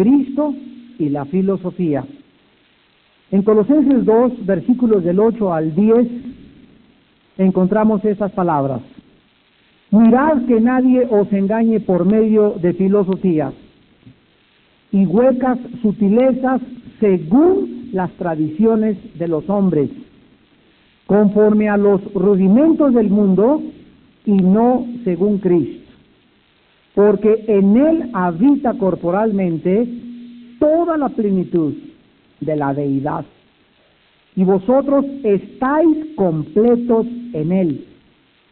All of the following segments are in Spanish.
Cristo y la filosofía. En Colosenses 2, versículos del 8 al 10, encontramos estas palabras. Mirad que nadie os engañe por medio de filosofías y huecas sutilezas según las tradiciones de los hombres, conforme a los rudimentos del mundo y no según Cristo. Porque en Él habita corporalmente toda la plenitud de la deidad. Y vosotros estáis completos en Él,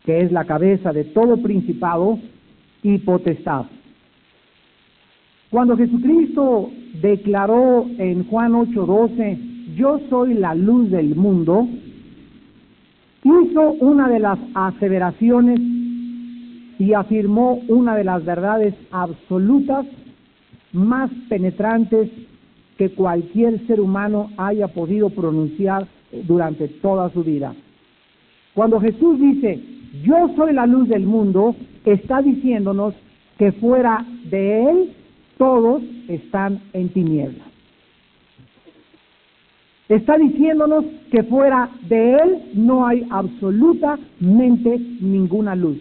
que es la cabeza de todo principado y potestad. Cuando Jesucristo declaró en Juan 8:12, yo soy la luz del mundo, hizo una de las aseveraciones y afirmó una de las verdades absolutas más penetrantes que cualquier ser humano haya podido pronunciar durante toda su vida. Cuando Jesús dice, yo soy la luz del mundo, está diciéndonos que fuera de Él todos están en tinieblas. Está diciéndonos que fuera de Él no hay absolutamente ninguna luz.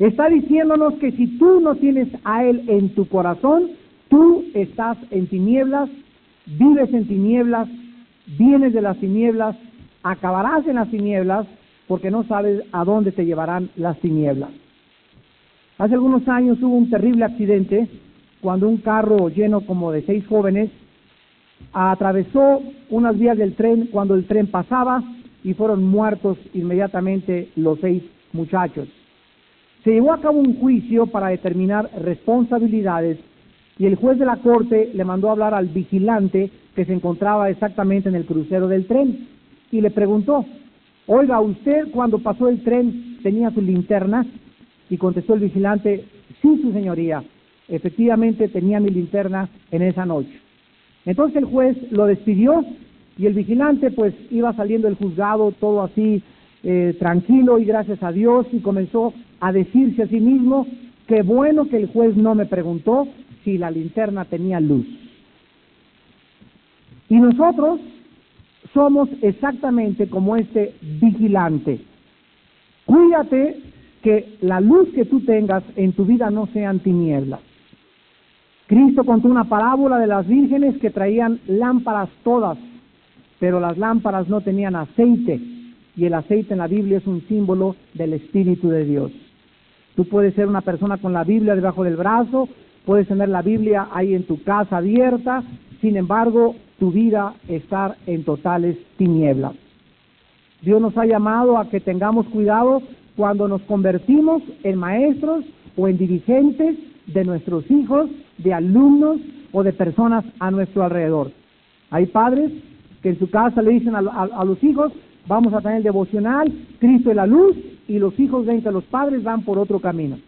Está diciéndonos que si tú no tienes a Él en tu corazón, tú estás en tinieblas, vives en tinieblas, vienes de las tinieblas, acabarás en las tinieblas, porque no sabes a dónde te llevarán las tinieblas. Hace algunos años hubo un terrible accidente cuando un carro lleno como de seis jóvenes atravesó unas vías del tren cuando el tren pasaba y fueron muertos inmediatamente los seis muchachos. Se llevó a cabo un juicio para determinar responsabilidades y el juez de la corte le mandó a hablar al vigilante que se encontraba exactamente en el crucero del tren y le preguntó, oiga, ¿usted cuando pasó el tren tenía su linterna? Y contestó el vigilante, sí, su señoría, efectivamente tenía mi linterna en esa noche. Entonces el juez lo despidió y el vigilante pues iba saliendo del juzgado todo así eh, tranquilo y gracias a Dios y comenzó a decirse a sí mismo, qué bueno que el juez no me preguntó si la linterna tenía luz. Y nosotros somos exactamente como este vigilante. Cuídate que la luz que tú tengas en tu vida no sean tinieblas. Cristo contó una parábola de las vírgenes que traían lámparas todas, pero las lámparas no tenían aceite, y el aceite en la Biblia es un símbolo del Espíritu de Dios. Tú puedes ser una persona con la Biblia debajo del brazo, puedes tener la Biblia ahí en tu casa abierta, sin embargo, tu vida estar en totales tinieblas. Dios nos ha llamado a que tengamos cuidado cuando nos convertimos en maestros o en dirigentes de nuestros hijos, de alumnos o de personas a nuestro alrededor. Hay padres que en su casa le dicen a, los hijos, vamos a tener el devocional, Cristo es la luz, y los hijos ven que los padres van por otro camino.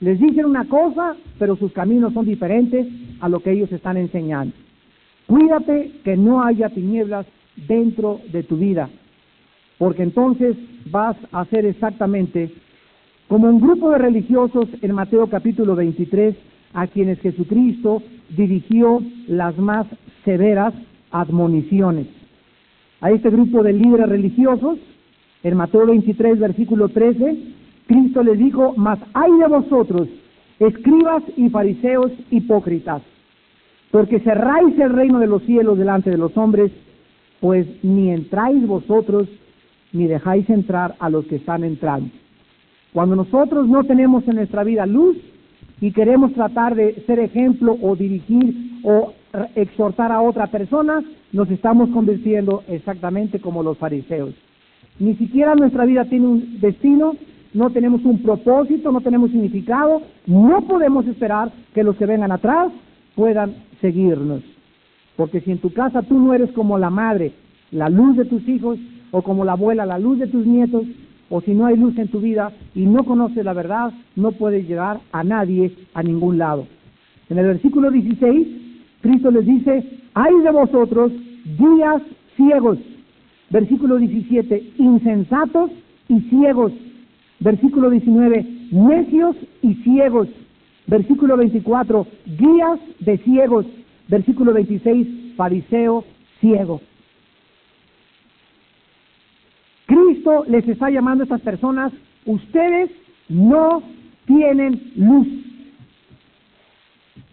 Les dicen una cosa, pero sus caminos son diferentes a lo que ellos están enseñando. Cuídate que no haya tinieblas dentro de tu vida porque entonces vas a ser exactamente como un grupo de religiosos en Mateo capítulo 23 a quienes Jesucristo dirigió las más severas admoniciones. A este grupo de líderes religiosos, en Mateo 23, versículo 13, Cristo les dijo, mas hay de vosotros, escribas y fariseos hipócritas, porque cerráis el reino de los cielos delante de los hombres, pues ni entráis vosotros ni dejáis entrar a los que están entrando. Cuando nosotros no tenemos en nuestra vida luz y queremos tratar de ser ejemplo o dirigir o exhortar a otra persona, nos estamos convirtiendo exactamente como los fariseos. Ni siquiera nuestra vida tiene un destino, no tenemos un propósito, no tenemos significado, no podemos esperar que los que vengan atrás puedan seguirnos. Porque si en tu casa tú no eres como la madre, la luz de tus hijos, o como la abuela, la luz de tus nietos, o si no hay luz en tu vida y no conoces la verdad, no puedes llegar a nadie a ningún lado. En el versículo 16, Cristo les dice, hay de vosotros guías ciegos. Versículo 17, insensatos y ciegos. Versículo 19, necios y ciegos. Versículo 24, guías de ciegos. Versículo 26, fariseo ciego. Cristo les está llamando a estas personas, ustedes no tienen luz.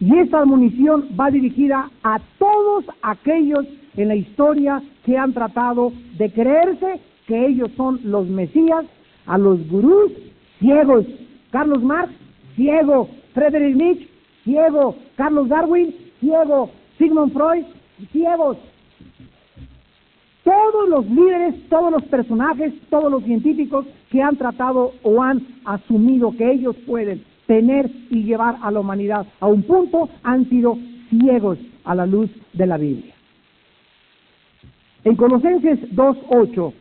Y esta admonición va dirigida a todos aquellos en la historia que han tratado de creerse que ellos son los Mesías, a los gurús ciegos. Carlos Marx, ciego. Frederick Nietzsche, ciego. Carlos Darwin, ciego. Sigmund Freud, ciegos. Todos los líderes, todos los personajes, todos los científicos que han tratado o han asumido que ellos pueden tener y llevar a la humanidad a un punto han sido ciegos a la luz de la Biblia. En Colosenses 2.8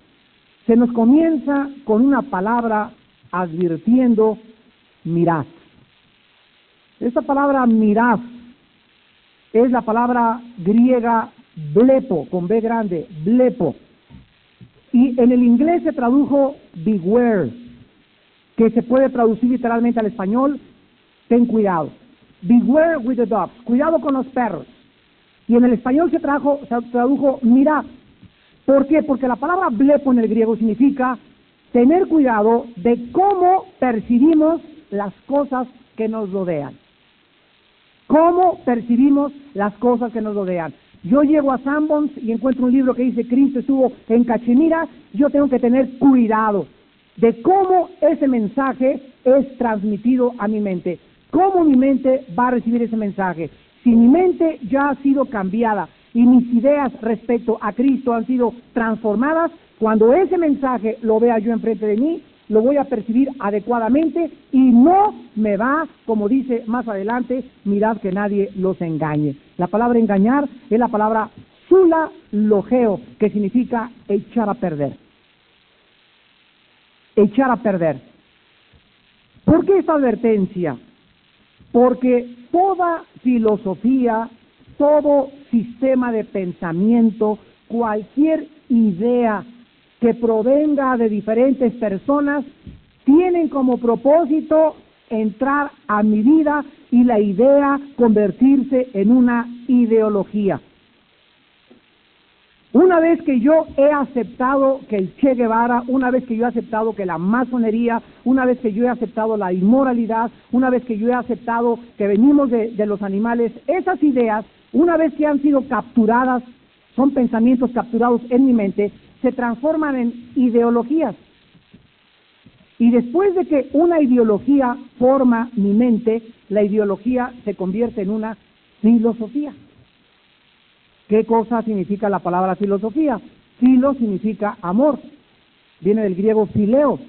se nos comienza con una palabra advirtiendo mirad. Esta palabra mirad es la palabra griega blepo, con B grande, blepo. Y en el inglés se tradujo beware, que se puede traducir literalmente al español, ten cuidado. Beware with the dogs, cuidado con los perros. Y en el español se, trajo, se tradujo mirad. ¿Por qué? Porque la palabra blepo en el griego significa tener cuidado de cómo percibimos las cosas que nos rodean. ¿Cómo percibimos las cosas que nos rodean? Yo llego a Sanborns y encuentro un libro que dice Cristo estuvo en Cachemira, yo tengo que tener cuidado de cómo ese mensaje es transmitido a mi mente. ¿Cómo mi mente va a recibir ese mensaje? Si mi mente ya ha sido cambiada, y mis ideas respecto a Cristo han sido transformadas, cuando ese mensaje lo vea yo enfrente de mí, lo voy a percibir adecuadamente y no me va, como dice más adelante, mirad que nadie los engañe. La palabra engañar es la palabra sula logeo, que significa echar a perder. Echar a perder. ¿Por qué esta advertencia? Porque toda filosofía todo sistema de pensamiento, cualquier idea que provenga de diferentes personas, tienen como propósito entrar a mi vida y la idea convertirse en una ideología. Una vez que yo he aceptado que el Che Guevara, una vez que yo he aceptado que la masonería, una vez que yo he aceptado la inmoralidad, una vez que yo he aceptado que venimos de, los animales, esas ideas una vez que han sido capturadas, son pensamientos capturados en mi mente, se transforman en ideologías. Y después de que una ideología forma mi mente, la ideología se convierte en una filosofía. ¿Qué cosa significa la palabra filosofía? Filo significa amor. Viene del griego fileo.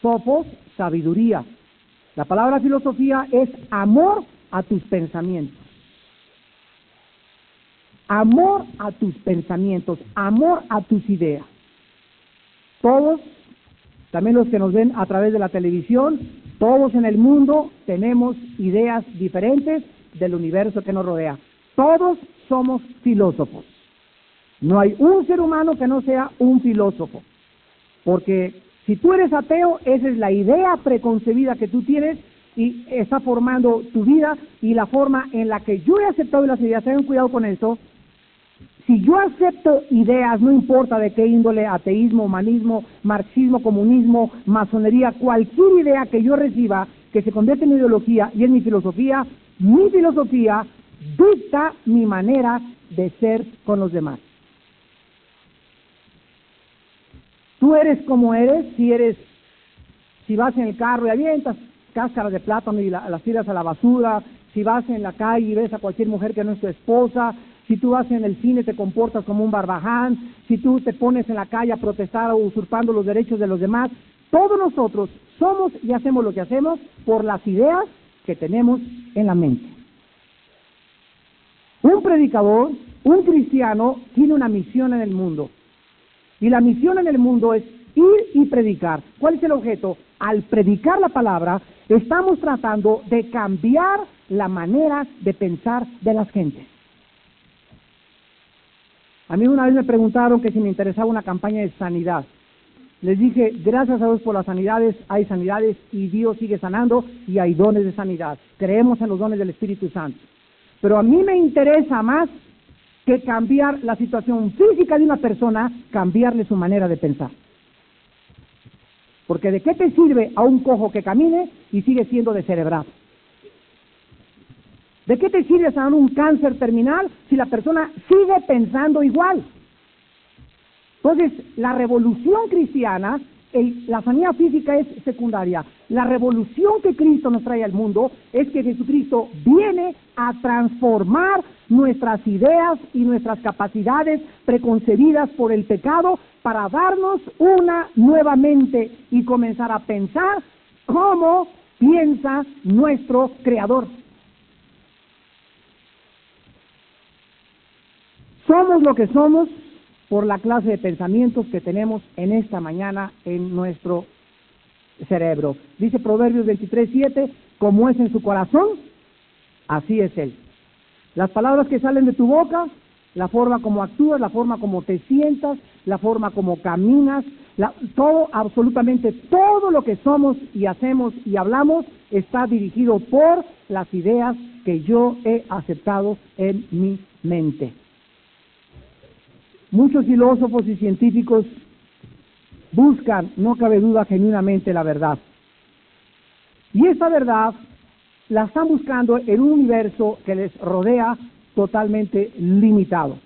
Sophos, sabiduría. La palabra filosofía es amor a tus pensamientos amor a tus pensamientos, amor a tus ideas. Todos, también los que nos ven a través de la televisión, todos en el mundo tenemos ideas diferentes del universo que nos rodea. Todos somos filósofos. No hay un ser humano que no sea un filósofo. Porque si tú eres ateo, esa es la idea preconcebida que tú tienes y está formando tu vida y la forma en la que yo he aceptado las ideas. Tengan cuidado con eso, si yo acepto ideas, no importa de qué índole, ateísmo, humanismo, marxismo, comunismo, masonería, cualquier idea que yo reciba que se convierte en ideología y en mi filosofía, mi filosofía dicta mi manera de ser con los demás. Tú eres como eres, si eres, si vas en el carro y avientas cáscaras de plátano y las tiras a la basura, si vas en la calle y ves a cualquier mujer que no es tu esposa, si tú vas en el cine te comportas como un barbaján, si tú te pones en la calle a protestar o usurpando los derechos de los demás, todos nosotros somos y hacemos lo que hacemos por las ideas que tenemos en la mente. Un predicador, un cristiano, tiene una misión en el mundo. Y la misión en el mundo es ir y predicar. ¿Cuál es el objeto? Al predicar la palabra, estamos tratando de cambiar la manera de pensar de las gentes. A mí una vez me preguntaron que si me interesaba una campaña de sanidad. Les dije, gracias a Dios por las sanidades, hay sanidades y Dios sigue sanando y hay dones de sanidad. Creemos en los dones del Espíritu Santo. Pero a mí me interesa más que cambiar la situación física de una persona, cambiarle su manera de pensar. Porque ¿de qué te sirve a un cojo que camine y sigue siendo descerebrado? ¿De qué te sirve sanar un cáncer terminal si la persona sigue pensando igual? Entonces, la revolución cristiana, la sanidad física es secundaria. La revolución que Cristo nos trae al mundo es que Jesucristo viene a transformar nuestras ideas y nuestras capacidades preconcebidas por el pecado para darnos una nueva mente y comenzar a pensar como piensa nuestro Creador. Somos lo que somos por la clase de pensamientos que tenemos en esta mañana en nuestro cerebro. Dice Proverbios 23:7, como es en su corazón, así es él. Las palabras que salen de tu boca, la forma como actúas, la forma como te sientas, la forma como caminas, todo, absolutamente todo lo que somos y hacemos y hablamos está dirigido por las ideas que yo he aceptado en mi mente. Muchos filósofos y científicos buscan, no cabe duda, genuinamente la verdad. Y esta verdad la están buscando en un universo que les rodea totalmente limitado.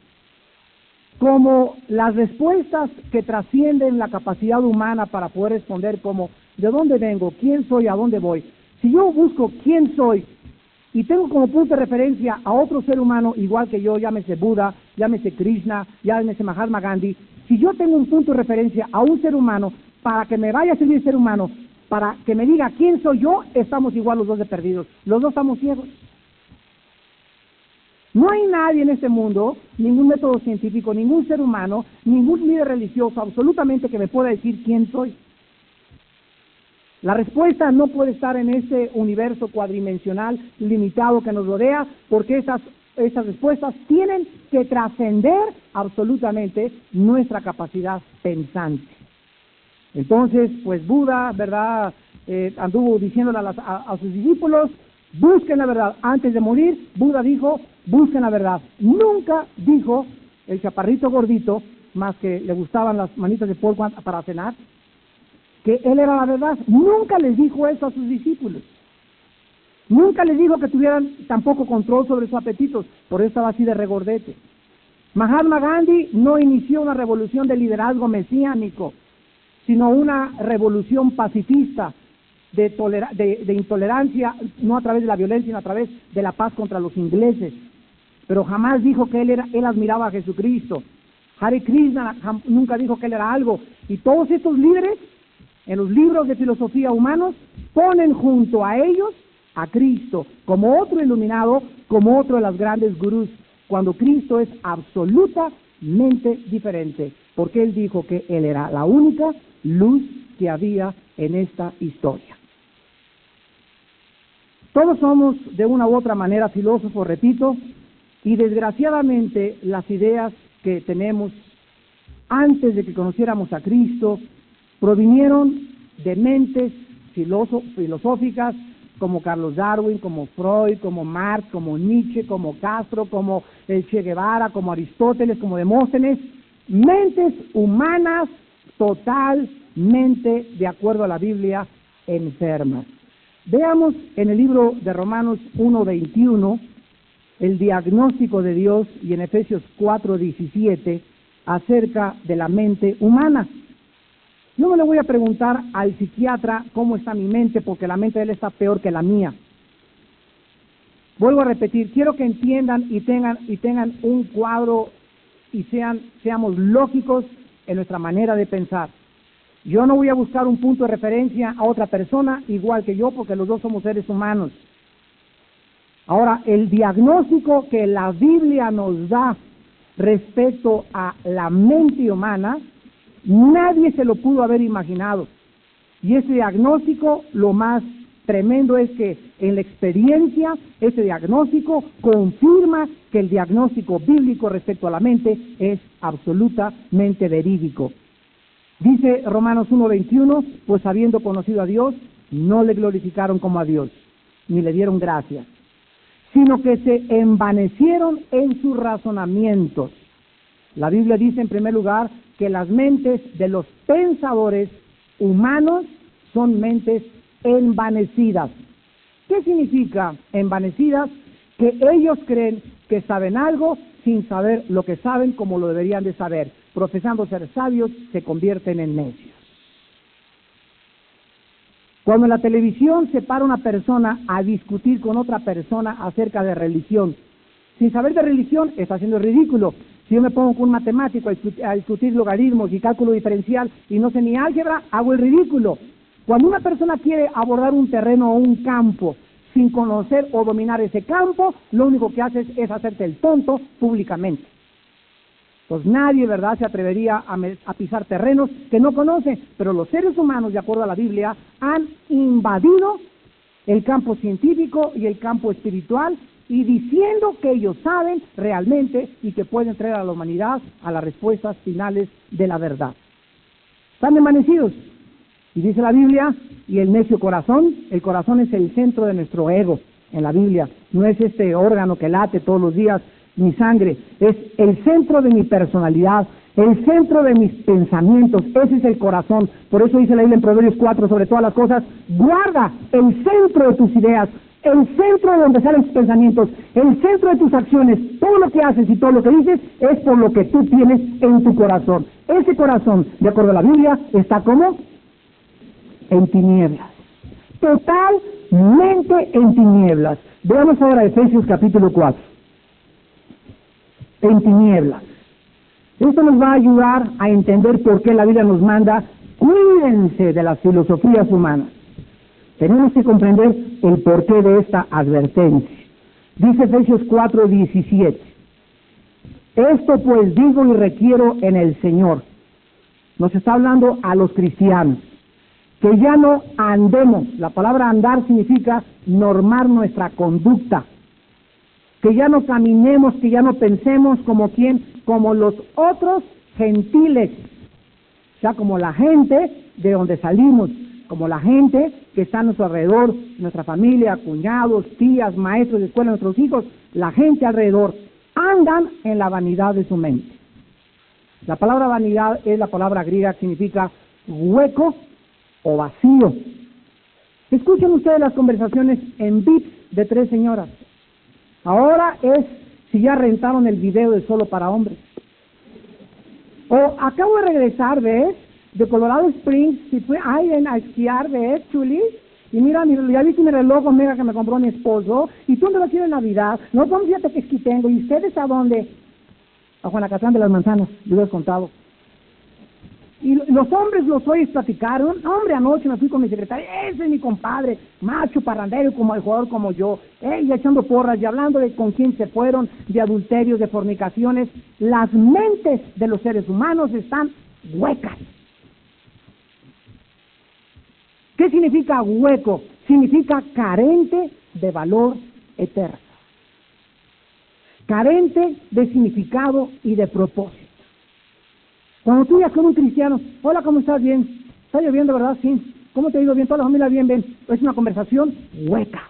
Como las respuestas que trascienden la capacidad humana para poder responder como ¿de dónde vengo? ¿Quién soy? ¿A dónde voy? Si yo busco quién soy y tengo como punto de referencia a otro ser humano igual que yo, llámese Buda, llámese Krishna, llámese Mahatma Gandhi, si yo tengo un punto de referencia a un ser humano para que me vaya a servir ser humano, para que me diga quién soy yo, estamos igual los dos de perdidos, los dos estamos ciegos. No hay nadie en este mundo, ningún método científico, ningún ser humano, ningún líder religioso, absolutamente que me pueda decir quién soy. La respuesta no puede estar en ese universo cuadrimensional limitado que nos rodea, porque esas, esas respuestas tienen que trascender absolutamente nuestra capacidad pensante. Entonces, pues Buda, ¿verdad? Eh, anduvo diciéndole a, sus discípulos, busquen la verdad. Antes de morir, Buda dijo, busquen la verdad. Nunca dijo el chaparrito gordito, más que le gustaban las manitas de polvo para cenar, que Él era la verdad. Nunca les dijo eso a sus discípulos. Nunca les dijo que tuvieran tampoco control sobre sus apetitos, por eso estaba así de regordete. Mahatma Gandhi no inició una revolución de liderazgo mesiánico, sino una revolución pacifista de, de, intolerancia, no a través de la violencia, sino a través de la paz contra los ingleses. Pero jamás dijo que él, era, él admiraba a Jesucristo. Hare Krishna nunca dijo que él era algo. Y todos estos líderes en los libros de filosofía humanos ponen junto a ellos a Cristo como otro iluminado, como otro de las grandes gurús, cuando Cristo es absolutamente diferente, porque Él dijo que Él era la única luz que había en esta historia. Todos somos de una u otra manera filósofos, repito, y desgraciadamente las ideas que tenemos antes de que conociéramos a Cristo provinieron de mentes filosóficas como Carlos Darwin, como Freud, como Marx, como Nietzsche, como Castro, como Che Guevara, como Aristóteles, como Demóstenes, mentes humanas totalmente, de acuerdo a la Biblia, enfermas. Veamos en el libro de Romanos 1.21 el diagnóstico de Dios y en Efesios 4.17 acerca de la mente humana. Yo no le voy a preguntar al psiquiatra cómo está mi mente, porque la mente de él está peor que la mía. Vuelvo a repetir, quiero que entiendan y tengan, y tengan un cuadro y sean, seamos lógicos en nuestra manera de pensar. Yo no voy a buscar un punto de referencia a otra persona igual que yo, porque los dos somos seres humanos. Ahora, el diagnóstico que la Biblia nos da respecto a la mente humana Nadie se lo pudo haber imaginado. Y ese diagnóstico, lo más tremendo es que en la experiencia, ese diagnóstico confirma que el diagnóstico bíblico respecto a la mente es absolutamente verídico. Dice Romanos 1.21, pues habiendo conocido a Dios, no le glorificaron como a Dios, ni le dieron gracias, sino que se envanecieron en sus razonamientos. La Biblia dice en primer lugar que las mentes de los pensadores humanos son mentes envanecidas. ¿Qué significa envanecidas? Que ellos creen que saben algo sin saber lo que saben como lo deberían de saber. Profesando ser sabios, se convierten en necios. Cuando en la televisión se para una persona a discutir con otra persona acerca de religión, sin saber de religión, está haciendo ridículo. Si yo me pongo con un matemático a discutir logaritmos y cálculo diferencial y no sé ni álgebra, hago el ridículo. Cuando una persona quiere abordar un terreno o un campo sin conocer o dominar ese campo, lo único que haces es hacerte el tonto públicamente. Pues nadie, ¿verdad?, se atrevería a, pisar terrenos que no conoce, pero los seres humanos, de acuerdo a la Biblia, han invadido el campo científico y el campo espiritual y diciendo que ellos saben realmente y que pueden traer a la humanidad a las respuestas finales de la verdad. Están amanecidos. Y dice la Biblia, y el necio corazón, el corazón es el centro de nuestro ego en la Biblia, no es este órgano que late todos los días, mi sangre, es el centro de mi personalidad, el centro de mis pensamientos, ese es el corazón. Por eso dice la Biblia en Proverbios 4, sobre todas las cosas, guarda el centro de tus ideas, el centro de donde salen tus pensamientos, el centro de tus acciones, todo lo que haces y todo lo que dices es por lo que tú tienes en tu corazón. Ese corazón, de acuerdo a la Biblia, está como en tinieblas. Totalmente en tinieblas. Veamos ahora Efesios capítulo 4. En tinieblas. Esto nos va a ayudar a entender por qué la Biblia nos manda, cuídense de las filosofías humanas. Tenemos que comprender el porqué de esta advertencia. Dice Efesios 4, 17. Esto pues digo y requiero en el Señor. Nos está hablando a los cristianos que ya no andemos, la palabra andar significa normar nuestra conducta, que ya no caminemos, que ya no pensemos como quien, como los otros gentiles, o sea, como la gente de donde salimos, como la gente que está a nuestro alrededor, nuestra familia, cuñados, tías, maestros de escuela, nuestros hijos, la gente alrededor, andan en la vanidad de su mente. La palabra vanidad es la palabra griega que significa hueco o vacío. Escuchen ustedes las conversaciones en VIPs de tres señoras. Ahora es si ya rentaron el video de solo para hombres. O acabo de regresar, ¿ves? De Colorado Springs, si fue alguien a esquiar, ¿ves, Chuli? Y mira, ya viste mi reloj Omega que me compró mi esposo. ¿Y tú vas a ir en Navidad? No, vamos, fíjate que esquí tengo. ¿Y ustedes a dónde? A Juanacatán de las Manzanas, yo les contado. Y los hombres los oyes platicar, un hombre anoche me fui con mi secretaria, ese es mi compadre, macho, parrandero, como el jugador como yo, y echando porras y hablando de con quién se fueron, de adulterios, de fornicaciones. Las mentes de los seres humanos están huecas. ¿Qué significa hueco? Significa carente de valor eterno, carente de significado y de propósito. Cuando tú ya con un cristiano, hola, ¿cómo estás? Bien. ¿Está lloviendo, verdad? Sí. ¿Cómo te ha ido bien? Toda la familia bien, bien. Es una conversación hueca.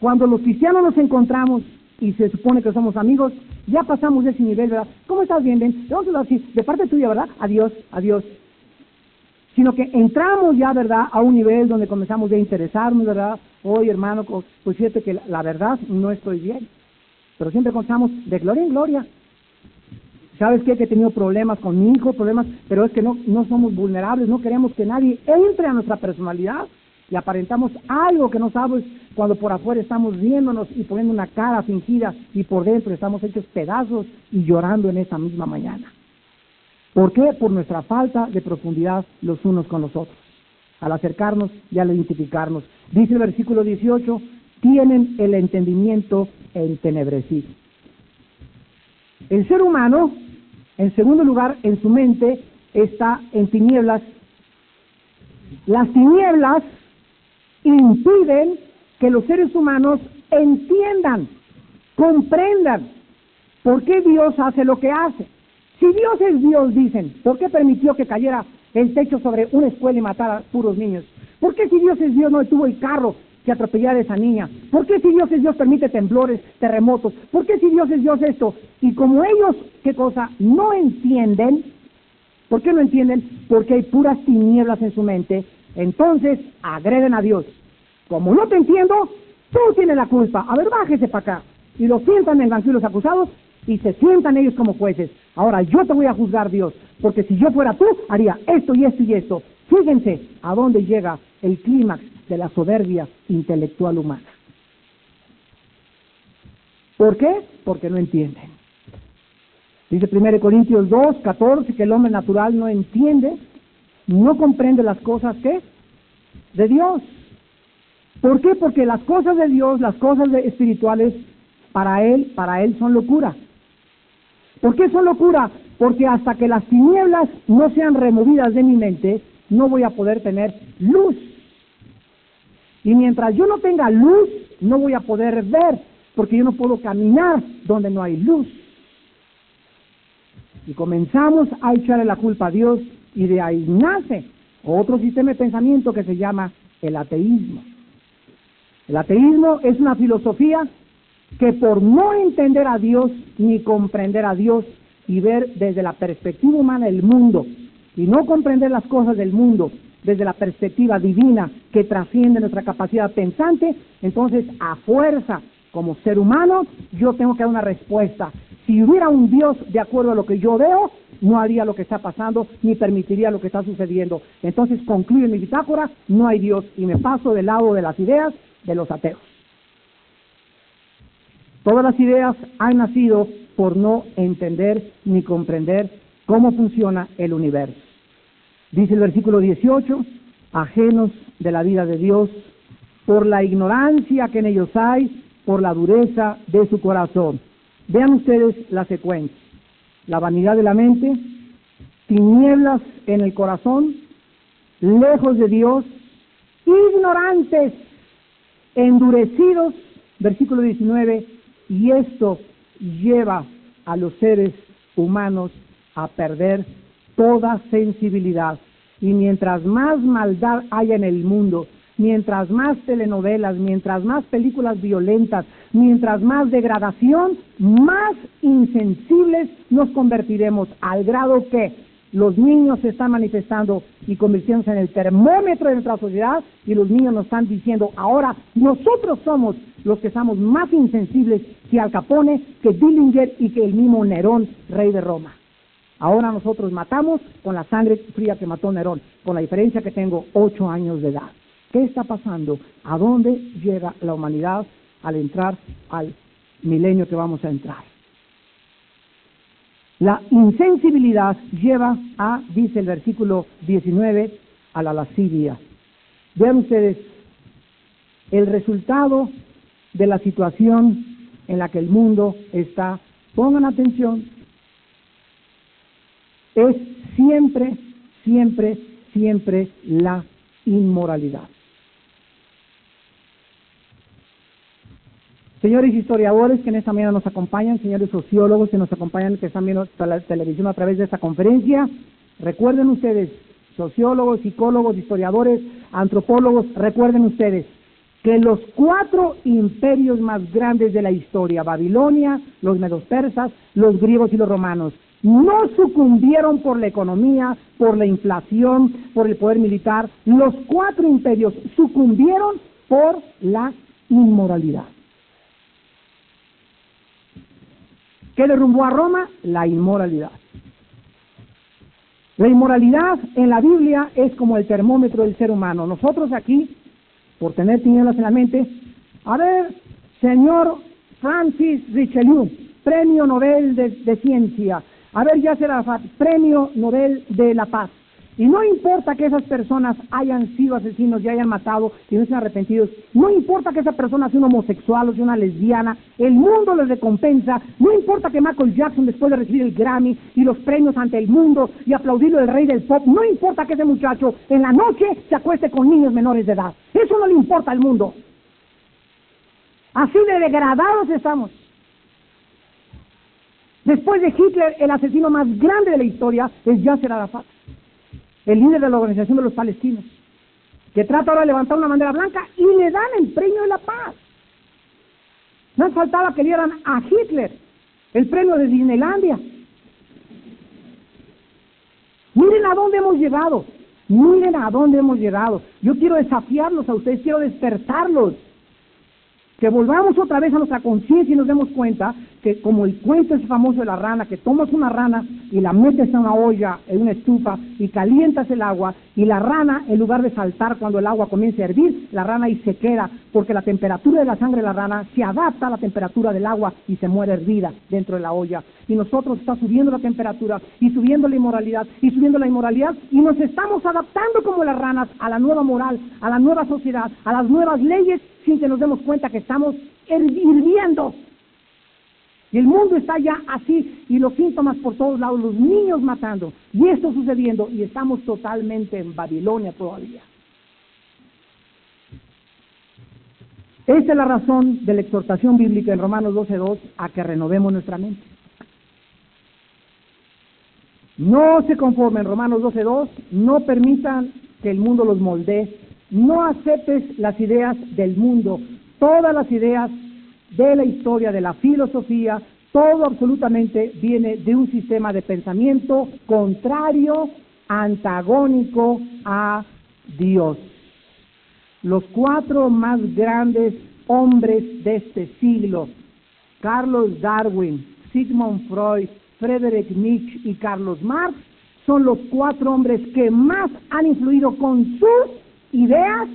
Cuando los cristianos nos encontramos y se supone que somos amigos, ya pasamos de ese nivel, ¿verdad? ¿Cómo estás? Bien, bien. Vamos a así, de parte tuya, ¿verdad? Adiós, adiós. Sino que entramos ya, ¿verdad?, a un nivel donde comenzamos a interesarnos, ¿verdad? Oye, hermano, pues fíjate que la verdad no estoy bien. Pero siempre contamos de gloria en gloria. ¿Sabes qué? Que he tenido problemas con mi hijo, problemas, pero es que no, no somos vulnerables, no queremos que nadie entre a nuestra personalidad y aparentamos algo que no sabes cuando por afuera estamos viéndonos y poniendo una cara fingida y por dentro estamos hechos pedazos y llorando en esa misma mañana. ¿Por qué? Por nuestra falta de profundidad los unos con los otros. Al acercarnos y al identificarnos. Dice el versículo 18, tienen el entendimiento entenebrecido. El ser humano en segundo lugar, en su mente está en tinieblas. Las tinieblas impiden que los seres humanos entiendan, comprendan por qué Dios hace lo que hace. Si Dios es Dios, dicen, ¿por qué permitió que cayera el techo sobre una escuela y matara a puros niños? ¿Por qué si Dios es Dios no detuvo el carro que atropellara a esa niña? ¿Por qué si Dios es Dios permite temblores, terremotos? ¿Por qué si Dios es Dios esto? Y como ellos, ¿qué cosa? No entienden. ¿Por qué no entienden? Porque hay puras tinieblas en su mente. Entonces agreden a Dios. Como no te entiendo, tú tienes la culpa. A ver, bájese para acá. Y lo sientan en el los acusados y se sientan ellos como jueces. Ahora yo te voy a juzgar, Dios, porque si yo fuera tú, haría esto y esto y esto. Fíjense a dónde llega el clímax de la soberbia intelectual humana. ¿Por qué? Porque no entienden. Dice 1 Corintios 2, 14 que el hombre natural no entiende, no comprende las cosas que de Dios. ¿Por qué? Porque las cosas de Dios, las cosas espirituales, para él, para él son locura. ¿Por qué son locura? Porque hasta que las tinieblas no sean removidas de mi mente, no voy a poder tener luz. Y mientras yo no tenga luz, no voy a poder ver, porque yo no puedo caminar donde no hay luz. Y comenzamos a echarle la culpa a Dios y de ahí nace otro sistema de pensamiento que se llama el ateísmo. El ateísmo es una filosofía que por no entender a Dios ni comprender a Dios y ver desde la perspectiva humana el mundo y no comprender las cosas del mundo desde la perspectiva divina que trasciende nuestra capacidad pensante, entonces a fuerza como ser humano yo tengo que dar una respuesta. Si hubiera un Dios de acuerdo a lo que yo veo, no haría lo que está pasando ni permitiría lo que está sucediendo. Entonces concluye mi bitácora, no hay Dios y me paso del lado de las ideas de los ateos. Todas las ideas han nacido por no entender ni comprender cómo funciona el universo. Dice el versículo 18, ajenos de la vida de Dios, por la ignorancia que en ellos hay, por la dureza de su corazón. Vean ustedes la secuencia. La vanidad de la mente, tinieblas en el corazón, lejos de Dios, ignorantes, endurecidos, versículo 19, y esto lleva a los seres humanos a perder toda sensibilidad. Y mientras más maldad haya en el mundo, mientras más telenovelas, mientras más películas violentas, mientras más degradación, más insensibles nos convertiremos al grado que los niños se están manifestando y convirtiéndose en el termómetro de nuestra sociedad y los niños nos están diciendo ahora nosotros somos los que estamos más insensibles que Al Capone, que Dillinger y que el mismo Nerón, rey de Roma. Ahora nosotros matamos con la sangre fría que mató Nerón, con la diferencia que tengo ocho años de edad. ¿Qué está pasando? ¿A dónde llega la humanidad al entrar al milenio que vamos a entrar? La insensibilidad lleva a, dice el versículo 19, a la lascivia. Vean ustedes, el resultado de la situación en la que el mundo está, pongan atención, es siempre, siempre, siempre la inmoralidad. Señores historiadores que en esta mañana nos acompañan, señores sociólogos que nos acompañan, que están viendo la televisión a través de esta conferencia, recuerden ustedes, sociólogos, psicólogos, historiadores, antropólogos, recuerden ustedes que los cuatro imperios más grandes de la historia, Babilonia, los medos persas, los griegos y los romanos, no sucumbieron por la economía, por la inflación, por el poder militar. Los cuatro imperios sucumbieron por la inmoralidad. ¿Qué derrumbó a Roma? La inmoralidad. La inmoralidad en la Biblia es como el termómetro del ser humano. Nosotros aquí, por tener tinieblas en la mente, a ver, señor Francis Richelieu, premio Nobel de, de Ciencia, a ver, ya será premio Nobel de la Paz. Y no importa que esas personas hayan sido asesinos y hayan matado y no estén arrepentidos, no importa que esa persona sea un homosexual o sea una lesbiana, el mundo les recompensa, no importa que Michael Jackson después de recibir el Grammy y los premios ante el mundo y aplaudirlo el rey del pop, no importa que ese muchacho en la noche se acueste con niños menores de edad, eso no le importa al mundo. Así de degradados estamos. Después de Hitler, el asesino más grande de la historia es Yasser Arafat, el líder de la Organización de los Palestinos, que trata ahora de levantar una bandera blanca y le dan el premio de la paz. No faltaba que le dieran a Hitler el premio de Disneylandia. Miren a dónde hemos llegado. Miren a dónde hemos llegado. Yo quiero desafiarlos a ustedes, quiero despertarlos. Que volvamos otra vez a nuestra conciencia y nos demos cuenta que como el cuento es famoso de la rana, que tomas una rana y la metes en una olla, en una estufa y calientas el agua y la rana, en lugar de saltar cuando el agua comienza a hervir, la rana ahí se queda porque la temperatura de la sangre de la rana se adapta a la temperatura del agua y se muere hervida dentro de la olla. Y nosotros está subiendo la temperatura y subiendo la inmoralidad y subiendo la inmoralidad y nos estamos adaptando como las ranas a la nueva moral, a la nueva sociedad, a las nuevas leyes sin que nos demos cuenta que estamos hirviendo y el mundo está ya así y los síntomas por todos lados, los niños matando y esto sucediendo y estamos totalmente en Babilonia todavía. Esa es la razón de la exhortación bíblica en Romanos 12.2 a que renovemos nuestra mente. No se conformen, Romanos 12.2, no permitan que el mundo los moldee, no aceptes las ideas del mundo, todas las ideas de la historia, de la filosofía, todo absolutamente viene de un sistema de pensamiento contrario, antagónico a Dios. Los cuatro más grandes hombres de este siglo, Carlos Darwin, Sigmund Freud, Friedrich Nietzsche y Carlos Marx, son los cuatro hombres que más han influido con sus ideas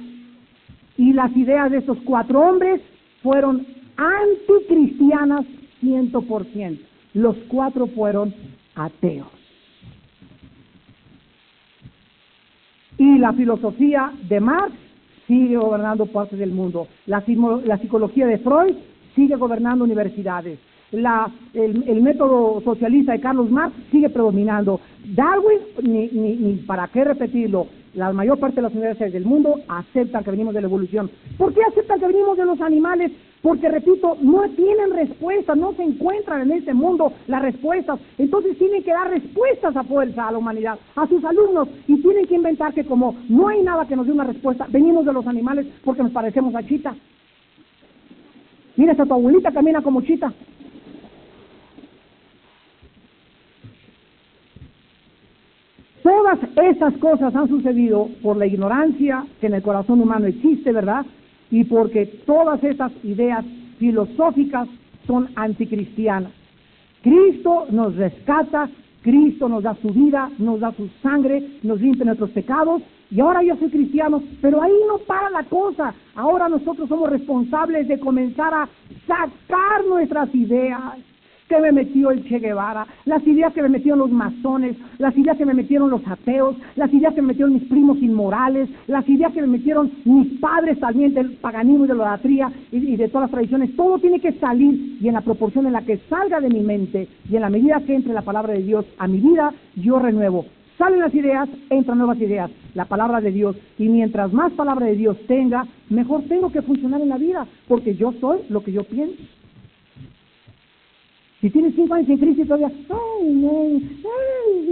y las ideas de estos cuatro hombres fueron anticristianas 100%. Los cuatro fueron ateos. Y la filosofía de Marx sigue gobernando partes del mundo. La, la psicología de Freud sigue gobernando universidades. La, el, método socialista de Carlos Marx sigue predominando. Darwin, ni, ni, ni para qué repetirlo, la mayor parte de las universidades del mundo aceptan que venimos de la evolución. ¿Por qué aceptan que venimos de los animales? Porque, repito, no tienen respuestas, no se encuentran en este mundo las respuestas. Entonces tienen que dar respuestas a fuerza a la humanidad, a sus alumnos, y tienen que inventar que como no hay nada que nos dé una respuesta, venimos de los animales porque nos parecemos a Chita. Mira, esta tu abuelita camina como Chita. Todas esas cosas han sucedido por la ignorancia que en el corazón humano existe, ¿verdad? Y porque todas esas ideas filosóficas son anticristianas. Cristo nos rescata, Cristo nos da su vida, nos da su sangre, nos limpia nuestros pecados. Y ahora yo soy cristiano, pero ahí no para la cosa. Ahora nosotros somos responsables de comenzar a sacar nuestras ideas que me metió el Che Guevara, las ideas que me metieron los masones, las ideas que me metieron los ateos, las ideas que me metieron mis primos inmorales, las ideas que me metieron mis padres también del paganismo y de la idolatría y, de todas las tradiciones. Todo tiene que salir y en la proporción en la que salga de mi mente y en la medida que entre la palabra de Dios a mi vida, yo renuevo. Salen las ideas, entran nuevas ideas, la palabra de Dios. Y mientras más palabra de Dios tenga, mejor tengo que funcionar en la vida, porque yo soy lo que yo pienso. Si tienes cinco años en crisis todavía, ay, ay,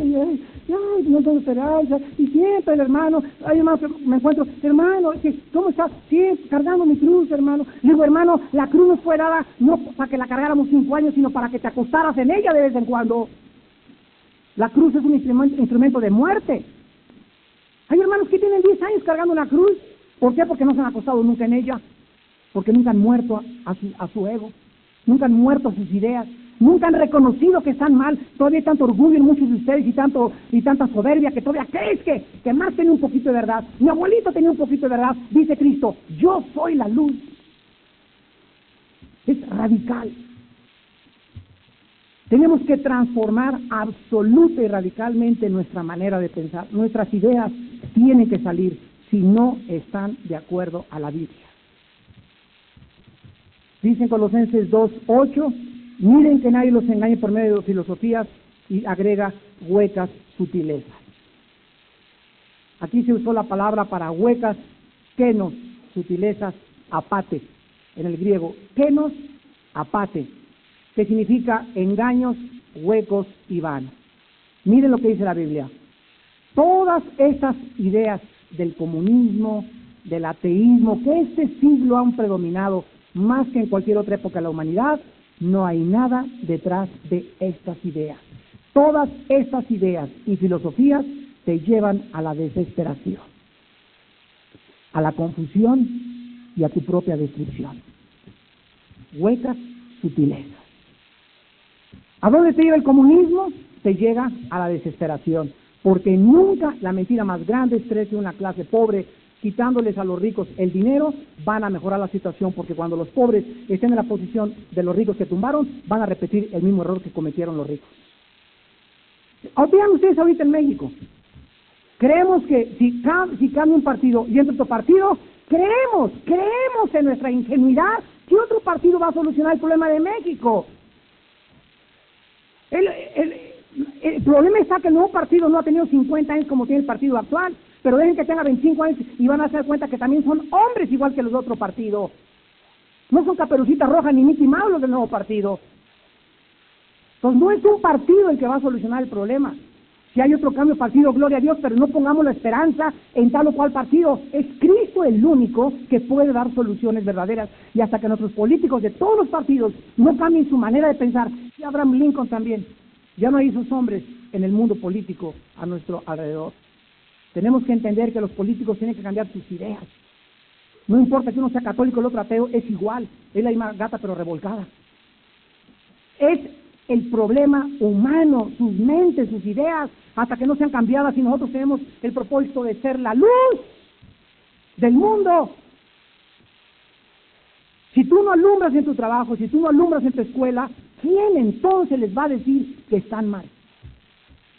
ay, ay, ay, no tengo esperanza. Y siempre el hermano, ay, hermano, me encuentro, hermano, ¿cómo estás? Siempre cargando mi cruz, hermano. Digo, hermano, la cruz no fue dada no para que la cargáramos cinco años, sino para que te acostaras en ella de vez en cuando. La cruz es un instrumento de muerte. Hay hermanos que tienen diez años cargando una cruz. ¿Por qué? Porque no se han acostado nunca en ella. Porque nunca han muerto a su, a su ego. Nunca han muerto a sus ideas nunca han reconocido que están mal, todavía hay tanto orgullo en muchos de ustedes y tanto y tanta soberbia que todavía crees que, que más tiene un poquito de verdad. Mi abuelito tenía un poquito de verdad, dice Cristo, yo soy la luz. Es radical. Tenemos que transformar absoluta y radicalmente nuestra manera de pensar. Nuestras ideas tienen que salir si no están de acuerdo a la Biblia. Dicen Colosenses 2.8, Miren que nadie los engañe por medio de filosofías y agrega huecas sutilezas. Aquí se usó la palabra para huecas, kenos, sutilezas, apate, en el griego. Kenos, apate, que significa engaños huecos y vanos. Miren lo que dice la Biblia. Todas esas ideas del comunismo, del ateísmo, que este siglo han predominado más que en cualquier otra época de la humanidad, no hay nada detrás de estas ideas. Todas estas ideas y filosofías te llevan a la desesperación, a la confusión y a tu propia destrucción. Huecas sutilezas. ¿A dónde te lleva el comunismo? Te llega a la desesperación, porque nunca la mentira más grande es que una clase pobre quitándoles a los ricos el dinero, van a mejorar la situación, porque cuando los pobres estén en la posición de los ricos que tumbaron, van a repetir el mismo error que cometieron los ricos. Vean ustedes ahorita en México. Creemos que si, si cambia un partido y entra otro partido, creemos, creemos en nuestra ingenuidad que otro partido va a solucionar el problema de México. El, el, el problema está que el nuevo partido no ha tenido 50 años como tiene el partido actual pero dejen que tenga 25 años y van a hacer cuenta que también son hombres igual que los de otro partido. No son caperucitas rojas ni Mickey Mouse los del nuevo partido. Entonces no es un partido el que va a solucionar el problema. Si hay otro cambio partido, gloria a Dios, pero no pongamos la esperanza en tal o cual partido. Es Cristo el único que puede dar soluciones verdaderas. Y hasta que nuestros políticos de todos los partidos no cambien su manera de pensar, y Abraham Lincoln también, ya no hay esos hombres en el mundo político a nuestro alrededor. Tenemos que entender que los políticos tienen que cambiar sus ideas. No importa que uno sea católico o el otro ateo, es igual. Es la misma gata pero revolcada. Es el problema humano, sus mentes, sus ideas, hasta que no sean cambiadas y nosotros tenemos el propósito de ser la luz del mundo. Si tú no alumbras en tu trabajo, si tú no alumbras en tu escuela, ¿quién entonces les va a decir que están mal?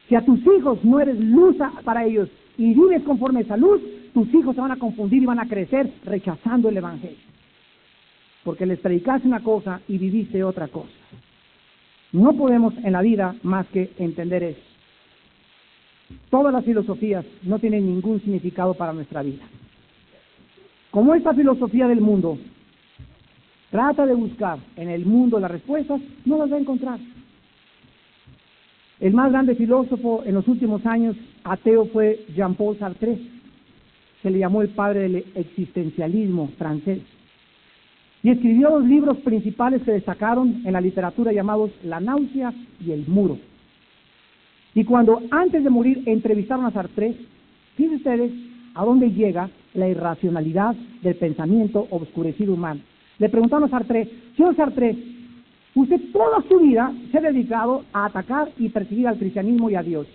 Si a tus hijos no eres luz para ellos, y vives conforme a esa luz, tus hijos se van a confundir y van a crecer rechazando el Evangelio. Porque les predicaste una cosa y viviste otra cosa. No podemos en la vida más que entender eso. Todas las filosofías no tienen ningún significado para nuestra vida. Como esta filosofía del mundo trata de buscar en el mundo las respuestas, no las va a encontrar. El más grande filósofo en los últimos años ateo fue Jean-Paul Sartre. Se le llamó el padre del existencialismo francés. Y escribió dos libros principales que destacaron en la literatura llamados La náusea y El muro. Y cuando antes de morir entrevistaron a Sartre, fíjense ustedes a dónde llega la irracionalidad del pensamiento obscurecido humano. Le preguntaron a Sartre, señor Sartre, Usted toda su vida se ha dedicado a atacar y perseguir al cristianismo y a Dios.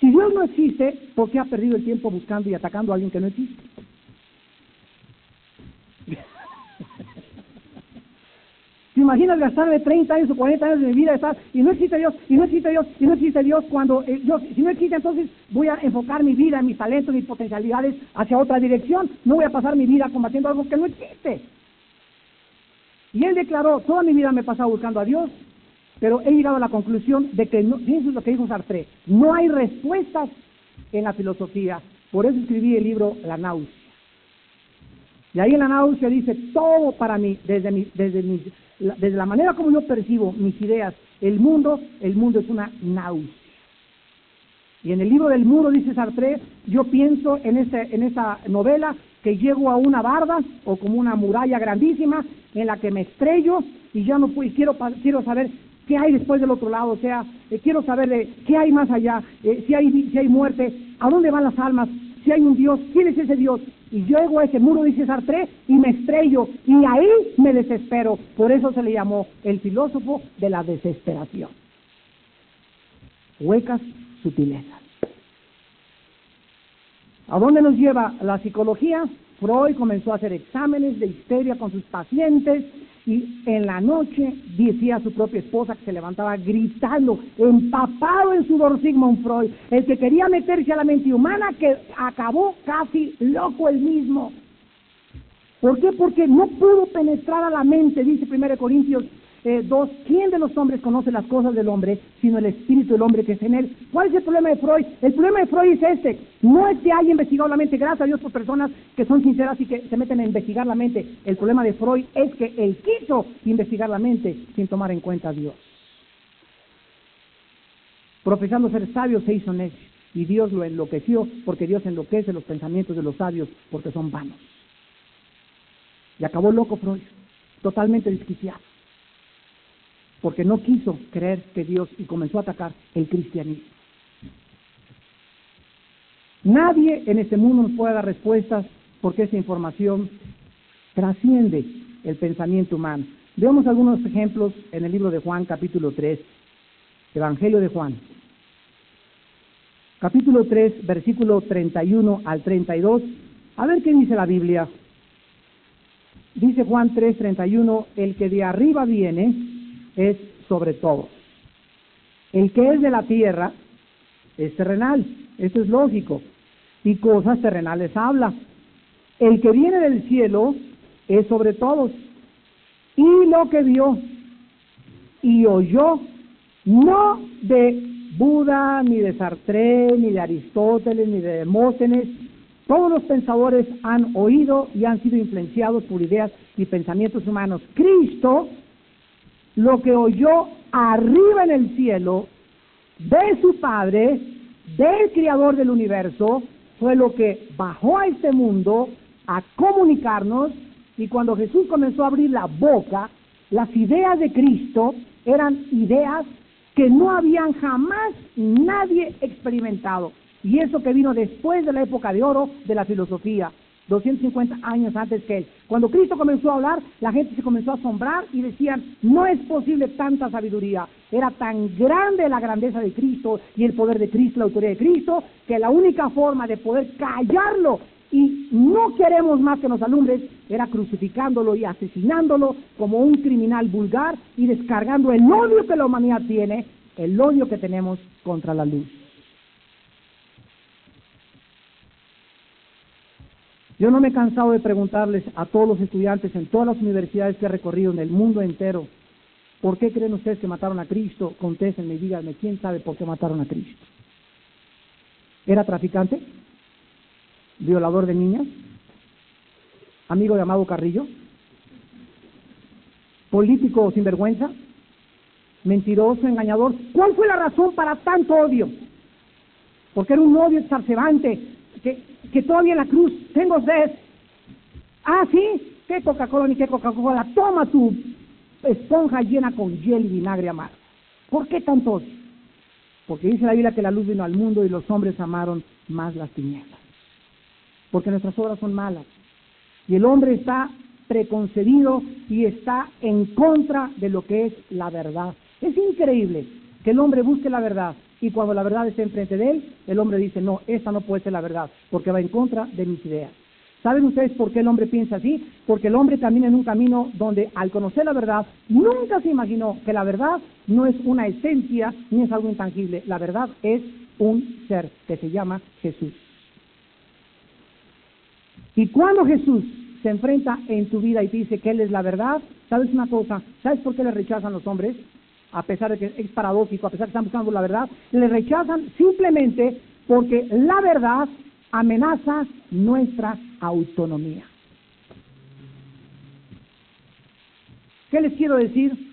Si Dios no existe, ¿por qué ha perdido el tiempo buscando y atacando a alguien que no existe? ¿Te imaginas gastarme 30 años o 40 años de mi vida estar, y no existe Dios, y no existe Dios, y no existe Dios cuando eh, Dios, si no existe entonces voy a enfocar mi vida, mis talentos, mis potencialidades hacia otra dirección, no voy a pasar mi vida combatiendo algo que no existe. Y él declaró, toda mi vida me he pasado buscando a Dios, pero he llegado a la conclusión de que, no, eso es lo que dijo Sartre, no hay respuestas en la filosofía. Por eso escribí el libro La náusea. Y ahí en la náusea dice, todo para mí, desde, mi, desde, mi, la, desde la manera como yo percibo mis ideas, el mundo, el mundo es una náusea. Y en el libro del muro, dice Sartre, yo pienso en, ese, en esa novela que llego a una barda o como una muralla grandísima en la que me estrello y ya no puedo, quiero, quiero saber qué hay después del otro lado, o sea, eh, quiero saber de qué hay más allá, eh, si, hay, si hay muerte, a dónde van las almas, si hay un Dios, quién es ese Dios. Y llego a ese muro, dice Sartre, y me estrello, y ahí me desespero. Por eso se le llamó el filósofo de la desesperación. Huecas sutilezas. ¿A dónde nos lleva la psicología? Freud comenzó a hacer exámenes de histeria con sus pacientes y en la noche decía a su propia esposa que se levantaba gritando, empapado en sudor Sigmund Freud, el que quería meterse a la mente humana que acabó casi loco el mismo. ¿Por qué? Porque no pudo penetrar a la mente, dice 1 Corintios eh, dos, ¿quién de los hombres conoce las cosas del hombre, sino el espíritu del hombre que es en él? ¿Cuál es el problema de Freud? El problema de Freud es este, no es que haya investigado la mente, gracias a Dios por personas que son sinceras y que se meten a investigar la mente. El problema de Freud es que él quiso investigar la mente sin tomar en cuenta a Dios. Profesando ser sabio se hizo necio y Dios lo enloqueció porque Dios enloquece los pensamientos de los sabios porque son vanos. Y acabó loco Freud, totalmente desquiciado, porque no quiso creer que Dios y comenzó a atacar el cristianismo. Nadie en este mundo nos puede dar respuestas porque esa información trasciende el pensamiento humano. Veamos algunos ejemplos en el libro de Juan, capítulo 3, Evangelio de Juan. Capítulo 3, versículo 31 al 32. A ver qué dice la Biblia. Dice Juan 3, 31, el que de arriba viene es sobre todo. El que es de la tierra es terrenal, eso es lógico, y cosas terrenales habla. El que viene del cielo es sobre todos, y lo que vio y oyó, no de Buda, ni de Sartre, ni de Aristóteles, ni de Demóstenes, todos los pensadores han oído y han sido influenciados por ideas y pensamientos humanos. Cristo, lo que oyó arriba en el cielo, de su Padre, del Creador del universo, fue lo que bajó a este mundo a comunicarnos y cuando Jesús comenzó a abrir la boca, las ideas de Cristo eran ideas que no habían jamás nadie experimentado. Y eso que vino después de la época de oro de la filosofía, 250 años antes que él. Cuando Cristo comenzó a hablar, la gente se comenzó a asombrar y decían, no es posible tanta sabiduría. Era tan grande la grandeza de Cristo y el poder de Cristo, la autoridad de Cristo, que la única forma de poder callarlo y no queremos más que nos alumbres era crucificándolo y asesinándolo como un criminal vulgar y descargando el odio que la humanidad tiene, el odio que tenemos contra la luz. Yo no me he cansado de preguntarles a todos los estudiantes en todas las universidades que he recorrido en el mundo entero, ¿por qué creen ustedes que mataron a Cristo? Contéstenme y díganme, ¿quién sabe por qué mataron a Cristo? ¿Era traficante? ¿Violador de niñas? ¿Amigo de Amado Carrillo? ¿Político sinvergüenza? ¿Mentiroso, engañador? ¿Cuál fue la razón para tanto odio? Porque era un odio exacerbante, que, que todavía en la cruz tengo sed. Ah, sí, qué Coca-Cola ni qué Coca-Cola. Toma tu esponja llena con hiel y vinagre amargo. ¿Por qué tantos? Porque dice la Biblia que la luz vino al mundo y los hombres amaron más las tinieblas. Porque nuestras obras son malas. Y el hombre está preconcebido y está en contra de lo que es la verdad. Es increíble que el hombre busque la verdad y cuando la verdad está enfrente de él, el hombre dice, no, esta no puede ser la verdad, porque va en contra de mis ideas. ¿Saben ustedes por qué el hombre piensa así? Porque el hombre camina en un camino donde al conocer la verdad, nunca se imaginó que la verdad no es una esencia ni es algo intangible. La verdad es un ser que se llama Jesús. Y cuando Jesús se enfrenta en tu vida y te dice que Él es la verdad, ¿sabes una cosa? ¿Sabes por qué le rechazan los hombres? A pesar de que es paradójico, a pesar de que están buscando la verdad, le rechazan simplemente porque la verdad amenaza nuestra autonomía. ¿Qué les quiero decir?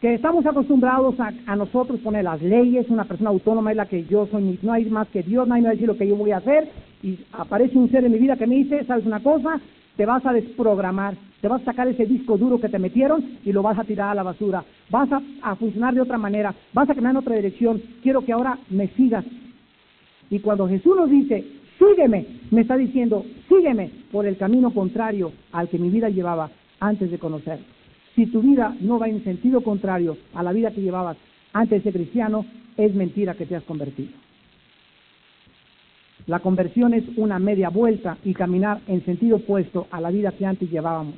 Que estamos acostumbrados a, nosotros poner las leyes, una persona autónoma es la que yo soy, no hay más que Dios, nadie me va a decir lo que yo voy a hacer, y aparece un ser en mi vida que me dice, ¿sabes una cosa? Te vas a desprogramar, te vas a sacar ese disco duro que te metieron y lo vas a tirar a la basura. Vas a, funcionar de otra manera, vas a caminar en otra dirección. Quiero que ahora me sigas. Y cuando Jesús nos dice, sígueme, me está diciendo, sígueme por el camino contrario al que mi vida llevaba antes de conocer. Si tu vida no va en sentido contrario a la vida que llevabas antes de ser cristiano, es mentira que te has convertido. La conversión es una media vuelta y caminar en sentido opuesto a la vida que antes llevábamos.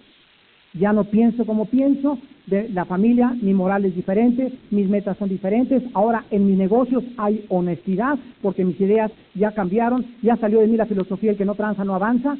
Ya no pienso como pienso, de la familia, mi moral es diferente, mis metas son diferentes, ahora en mis negocios hay honestidad porque mis ideas ya cambiaron, ya salió de mí la filosofía el que no tranza no avanza.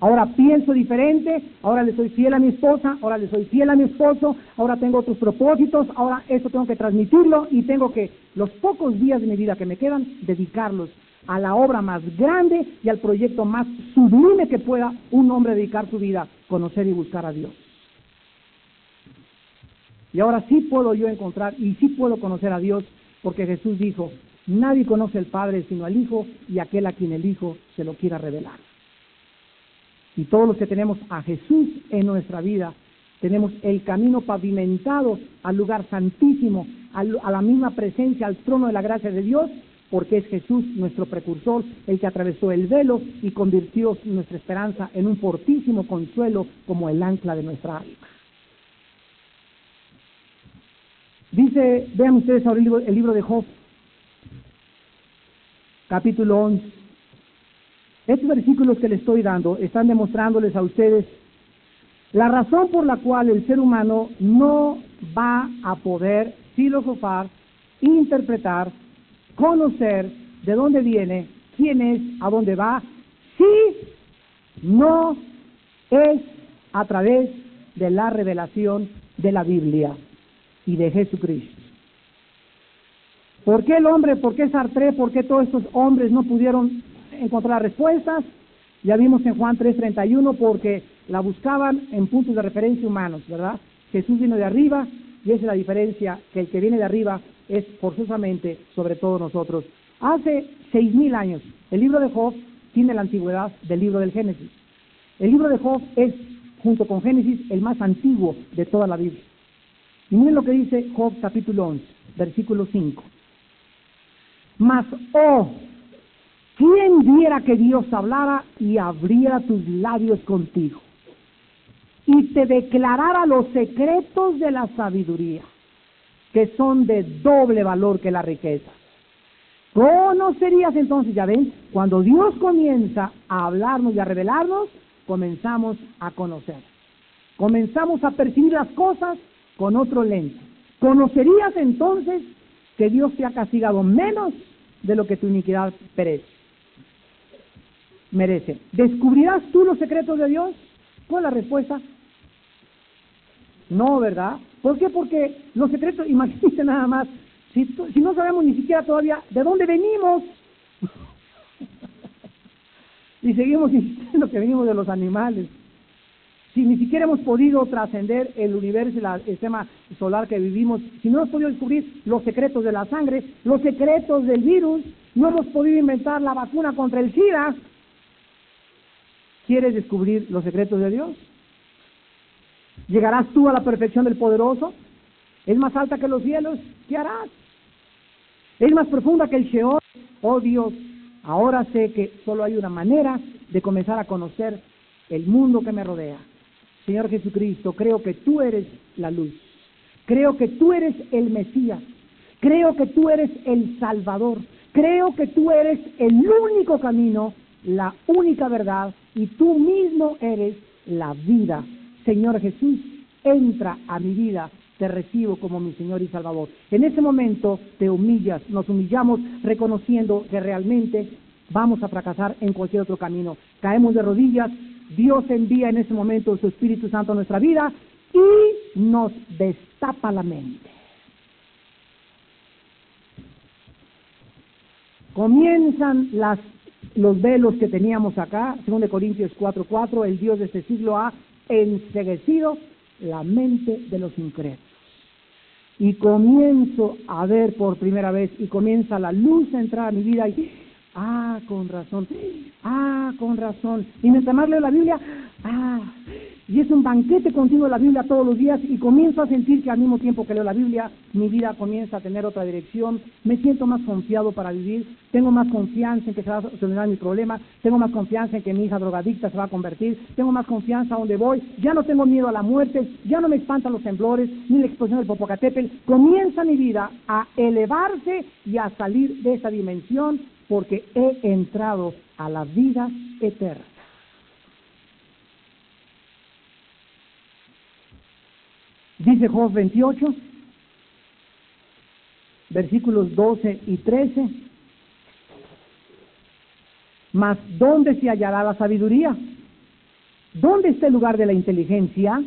Ahora pienso diferente, ahora le soy fiel a mi esposa, ahora le soy fiel a mi esposo, ahora tengo otros propósitos, ahora esto tengo que transmitirlo y tengo que los pocos días de mi vida que me quedan dedicarlos a la obra más grande y al proyecto más sublime que pueda un hombre dedicar su vida, conocer y buscar a Dios. Y ahora sí puedo yo encontrar y sí puedo conocer a Dios porque Jesús dijo, nadie conoce al Padre sino al Hijo y aquel a quien el Hijo se lo quiera revelar. Y todos los que tenemos a Jesús en nuestra vida, tenemos el camino pavimentado al lugar santísimo, a la misma presencia, al trono de la gracia de Dios, porque es Jesús nuestro precursor, el que atravesó el velo y convirtió nuestra esperanza en un fortísimo consuelo como el ancla de nuestra alma. Dice, vean ustedes ahora el libro, de Job, capítulo 11. Estos versículos que les estoy dando están demostrándoles a ustedes la razón por la cual el ser humano no va a poder filosofar, interpretar, conocer de dónde viene, quién es, a dónde va, si no es a través de la revelación de la Biblia y de Jesucristo. ¿Por qué el hombre, por qué Sartre, por qué todos estos hombres no pudieron encontrar respuestas? Ya vimos en Juan 3:31 porque la buscaban en puntos de referencia humanos, ¿verdad? Jesús vino de arriba y esa es la diferencia, que el que viene de arriba es forzosamente sobre todos nosotros. Hace seis mil años, el libro de Job tiene la antigüedad del libro del Génesis. El libro de Job es, junto con Génesis, el más antiguo de toda la Biblia. Y miren lo que dice Job capítulo 11, versículo 5. Mas, oh, ¿quién viera que Dios hablara y abriera tus labios contigo? Y te declarara los secretos de la sabiduría, que son de doble valor que la riqueza. ¿Conocerías entonces, ya ven, cuando Dios comienza a hablarnos y a revelarnos, comenzamos a conocer. Comenzamos a percibir las cosas con otro lente. ¿Conocerías entonces que Dios te ha castigado menos de lo que tu iniquidad merece? ¿Descubrirás tú los secretos de Dios? ¿Cuál es la respuesta? No, ¿verdad? ¿Por qué? Porque los secretos, imagínate nada más, si, si no sabemos ni siquiera todavía de dónde venimos, y seguimos insistiendo que venimos de los animales, si ni siquiera hemos podido trascender el universo y el sistema solar que vivimos, si no hemos podido descubrir los secretos de la sangre, los secretos del virus, no hemos podido inventar la vacuna contra el SIDA, ¿quieres descubrir los secretos de Dios? ¿Llegarás tú a la perfección del poderoso? ¿Es más alta que los cielos? ¿Qué harás? ¿Es más profunda que el Sheol? Oh Dios, ahora sé que solo hay una manera de comenzar a conocer el mundo que me rodea. Señor Jesucristo, creo que tú eres la luz. Creo que tú eres el Mesías. Creo que tú eres el Salvador. Creo que tú eres el único camino, la única verdad y tú mismo eres la vida. Señor Jesús, entra a mi vida, te recibo como mi Señor y Salvador. En ese momento te humillas, nos humillamos reconociendo que realmente vamos a fracasar en cualquier otro camino. Caemos de rodillas, Dios envía en ese momento su Espíritu Santo a nuestra vida y nos destapa la mente. Comienzan los velos que teníamos acá, según de Corintios 4:4, el Dios de este siglo ha enseguecido la mente de los incrédulos. Y comienzo a ver por primera vez y comienza la luz a entrar a mi vida y Ah, con razón. Ah, con razón. Y mientras más leo la Biblia, ah, y es un banquete continuo de la Biblia todos los días y comienzo a sentir que al mismo tiempo que leo la Biblia, mi vida comienza a tener otra dirección, me siento más confiado para vivir, tengo más confianza en que se va a solucionar mi problema, tengo más confianza en que mi hija drogadicta se va a convertir, tengo más confianza a donde voy, ya no tengo miedo a la muerte, ya no me espantan los temblores, ni la explosión del Popocatépetl, comienza mi vida a elevarse y a salir de esa dimensión porque he entrado a la vida eterna. Dice Job 28, versículos 12 y 13. Mas ¿dónde se hallará la sabiduría? ¿Dónde está el lugar de la inteligencia?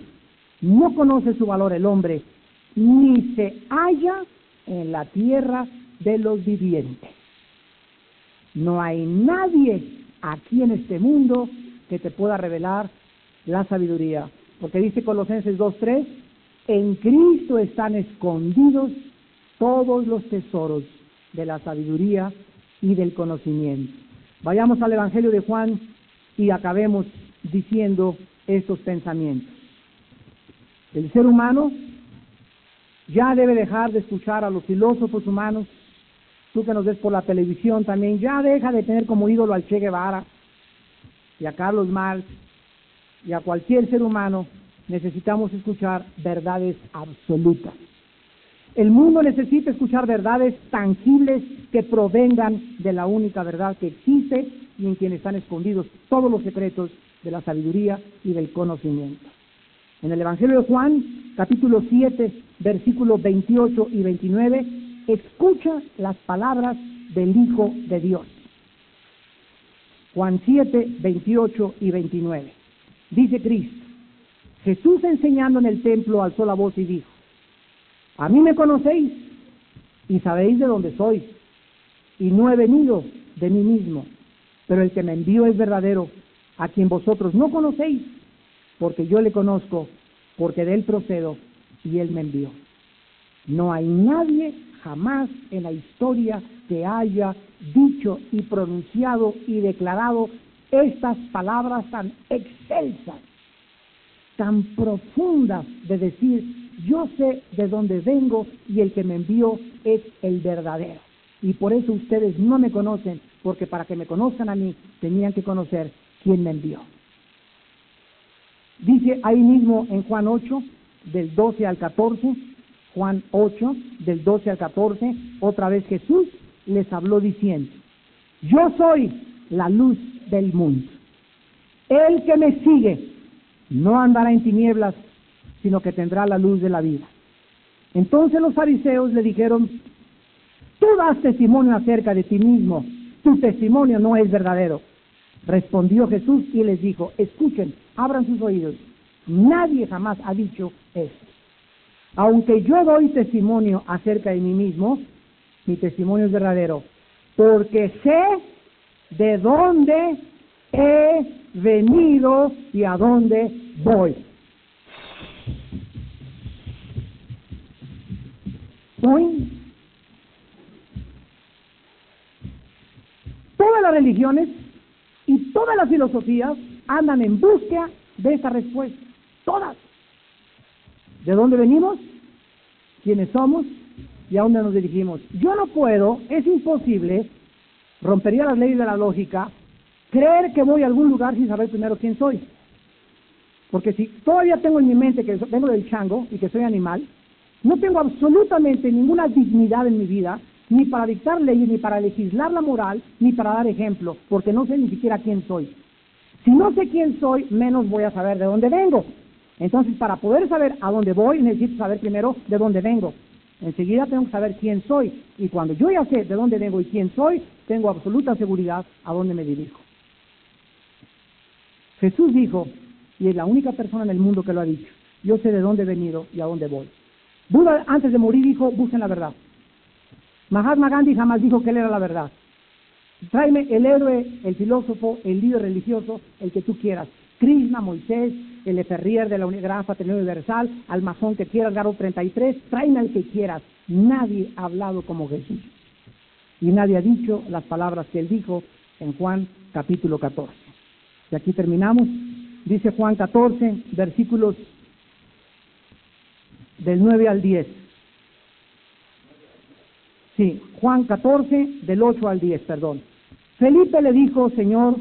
No conoce su valor el hombre, ni se halla en la tierra de los vivientes. No hay nadie aquí en este mundo que te pueda revelar la sabiduría. Porque dice Colosenses 2.3, en Cristo están escondidos todos los tesoros de la sabiduría y del conocimiento. Vayamos al Evangelio de Juan y acabemos diciendo estos pensamientos. El ser humano ya debe dejar de escuchar a los filósofos humanos, tú que nos ves por la televisión también, ya deja de tener como ídolo al Che Guevara y a Carlos Marx y a cualquier ser humano, necesitamos escuchar verdades absolutas. El mundo necesita escuchar verdades tangibles que provengan de la única verdad que existe y en quien están escondidos todos los secretos de la sabiduría y del conocimiento. En el Evangelio de Juan, capítulo 7, versículos 28 y 29, escucha las palabras del Hijo de Dios. Juan 7, 28 y 29. Dice Cristo, Jesús enseñando en el templo alzó la voz y dijo, a mí me conocéis y sabéis de dónde soy, y no he venido de mí mismo, pero el que me envió es verdadero, a quien vosotros no conocéis, porque yo le conozco, porque de él procedo y él me envió. No hay nadie jamás en la historia que haya dicho y pronunciado y declarado estas palabras tan excelsas, tan profundas de decir, yo sé de dónde vengo y el que me envió es el verdadero. Y por eso ustedes no me conocen, porque para que me conozcan a mí tenían que conocer quién me envió. Dice ahí mismo en Juan 8, del 12 al 14, Juan 8, del 12 al 14, otra vez Jesús les habló diciendo, yo soy la luz del mundo. El que me sigue no andará en tinieblas, sino que tendrá la luz de la vida. Entonces los fariseos le dijeron, tú das testimonio acerca de ti mismo, tu testimonio no es verdadero. Respondió Jesús y les dijo, escuchen, abran sus oídos, nadie jamás ha dicho esto. Aunque yo doy testimonio acerca de mí mismo, mi testimonio es verdadero, porque sé de dónde he venido y a dónde voy. Todas las religiones y todas las filosofías andan en búsqueda de esa respuesta. Todas. ¿De dónde venimos? ¿Quiénes somos? ¿Y a dónde nos dirigimos? Yo no puedo, es imposible, rompería las leyes de la lógica, creer que voy a algún lugar sin saber primero quién soy. Porque si todavía tengo en mi mente que vengo del chango y que soy animal, no tengo absolutamente ninguna dignidad en mi vida, ni para dictar leyes, ni para legislar la moral, ni para dar ejemplo, porque no sé ni siquiera quién soy. Si no sé quién soy, menos voy a saber de dónde vengo. Entonces, para poder saber a dónde voy, necesito saber primero de dónde vengo. Enseguida tengo que saber quién soy. Y cuando yo ya sé de dónde vengo y quién soy, tengo absoluta seguridad a dónde me dirijo. Jesús dijo, y es la única persona en el mundo que lo ha dicho, yo sé de dónde he venido y a dónde voy. Buda antes de morir dijo, busquen la verdad. Mahatma Gandhi jamás dijo que él era la verdad. Tráeme el héroe, el filósofo, el líder religioso, el que tú quieras. Krishna, Moisés, el Eferrier de la Gran Fraternidad Universal, al masón que quieras, Garo 33, tráeme al que quieras. Nadie ha hablado como Jesús. Y nadie ha dicho las palabras que él dijo en Juan capítulo 14. Y aquí terminamos. Dice Juan 14, versículos del 9 al 10. Sí, Juan 14, del 8 al 10, perdón. Felipe le dijo, Señor,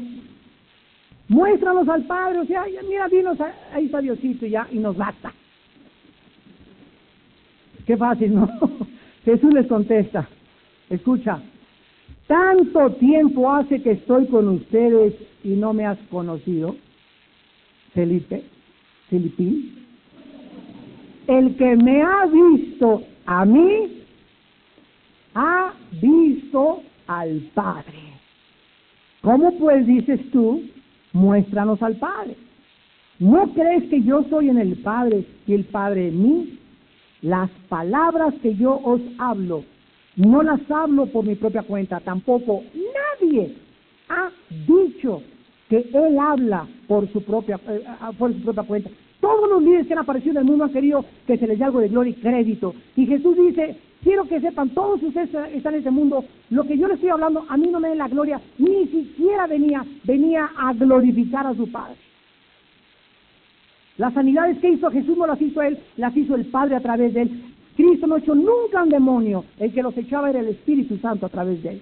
muéstranos al Padre, o sea, mira, dinos, ahí está Diosito ya, y nos basta. Qué fácil, ¿no? Jesús les contesta, escucha, tanto tiempo hace que estoy con ustedes y no me has conocido, Felipe, Filipín. El que me ha visto a mí, ha visto al Padre. ¿Cómo pues dices tú, muéstranos al Padre? ¿No crees que yo soy en el Padre y el Padre en mí? Las palabras que yo os hablo, no las hablo por mi propia cuenta, tampoco nadie ha dicho que Él habla por su propia, eh, por su propia cuenta. Todos los líderes que han aparecido en el mundo han querido que se les dé algo de gloria y crédito. Y Jesús dice, quiero que sepan, todos ustedes están en este mundo, lo que yo les estoy hablando, a mí no me da la gloria, ni siquiera venía, venía a glorificar a su Padre. Las sanidades que hizo Jesús no las hizo Él, las hizo el Padre a través de Él. Cristo no echó nunca un demonio, el que los echaba era el Espíritu Santo a través de Él.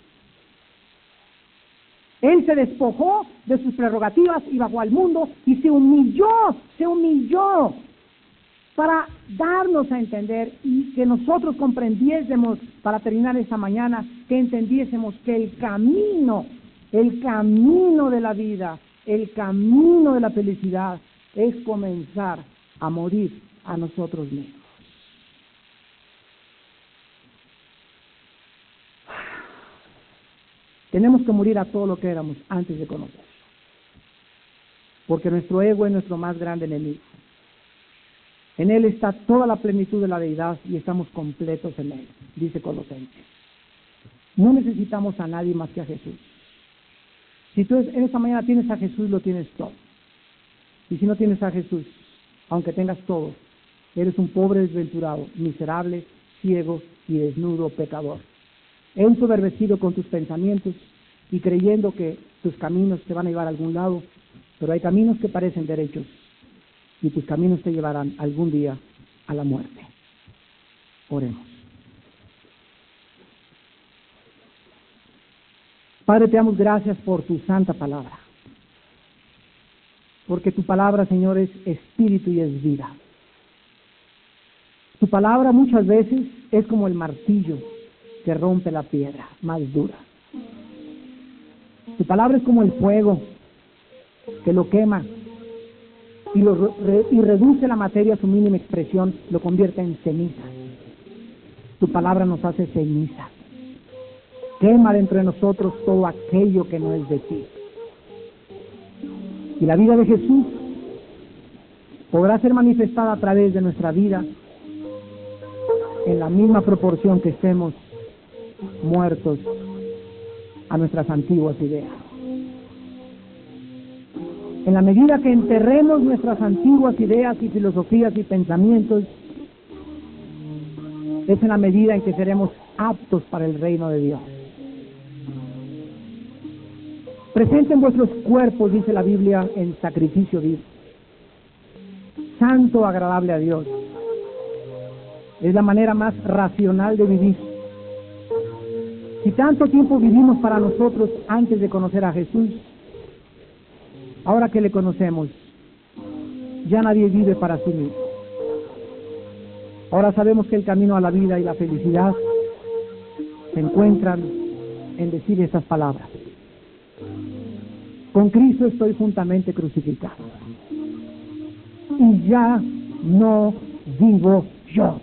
Él se despojó de sus prerrogativas y bajó al mundo y se humilló, se humilló para darnos a entender y que nosotros comprendiésemos, para terminar esta mañana, que entendiésemos que el camino, el camino de la vida, el camino de la felicidad es comenzar a morir a nosotros mismos. Tenemos que morir a todo lo que éramos antes de conocer. Porque nuestro ego es nuestro más grande enemigo. En Él está toda la plenitud de la deidad y estamos completos en Él, dice Colosenses. No necesitamos a nadie más que a Jesús. Si tú en esta mañana tienes a Jesús, lo tienes todo. Y si no tienes a Jesús, aunque tengas todo, eres un pobre desventurado, miserable, ciego y desnudo pecador ensoberbecido con tus pensamientos y creyendo que tus caminos te van a llevar a algún lado, pero hay caminos que parecen derechos y tus caminos te llevarán algún día a la muerte. Oremos. Padre, te damos gracias por tu santa palabra, porque tu palabra, Señor, es espíritu y es vida. Tu palabra muchas veces es como el martillo que rompe la piedra más dura. Tu palabra es como el fuego que lo quema y, lo, y reduce la materia a su mínima expresión, lo convierte en ceniza. Tu palabra nos hace ceniza. Quema dentro de nosotros todo aquello que no es de ti. Y la vida de Jesús podrá ser manifestada a través de nuestra vida en la misma proporción que estemos muertos a nuestras antiguas ideas. En la medida que enterremos nuestras antiguas ideas y filosofías y pensamientos, es en la medida en que seremos aptos para el reino de Dios. Presenten vuestros cuerpos, dice la Biblia, en sacrificio vivo. Santo, agradable a Dios. Es la manera más racional de vivir. Si tanto tiempo vivimos para nosotros antes de conocer a Jesús, ahora que le conocemos, ya nadie vive para sí mismo. Ahora sabemos que el camino a la vida y la felicidad se encuentran en decir estas palabras. Con Cristo estoy juntamente crucificado. Y ya no vivo yo,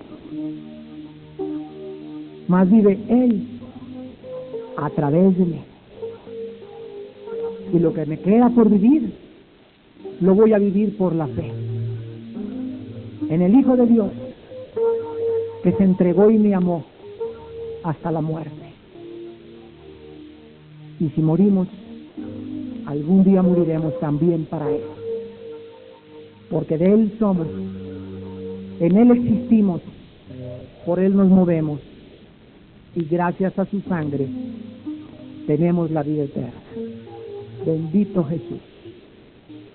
mas vive Él a través de mí. Y lo que me queda por vivir, lo voy a vivir por la fe. En el Hijo de Dios, que se entregó y me amó hasta la muerte. Y si morimos, algún día moriremos también para Él. Porque de Él somos, en Él existimos, por Él nos movemos y gracias a su sangre tenemos la vida eterna. Bendito Jesús.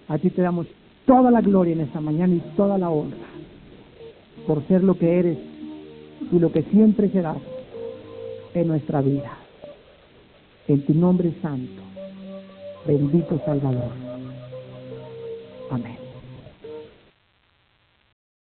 A ti te damos toda la gloria en esta mañana y toda la honra por ser lo que eres y lo que siempre serás en nuestra vida. En tu nombre santo, bendito Salvador. Amén.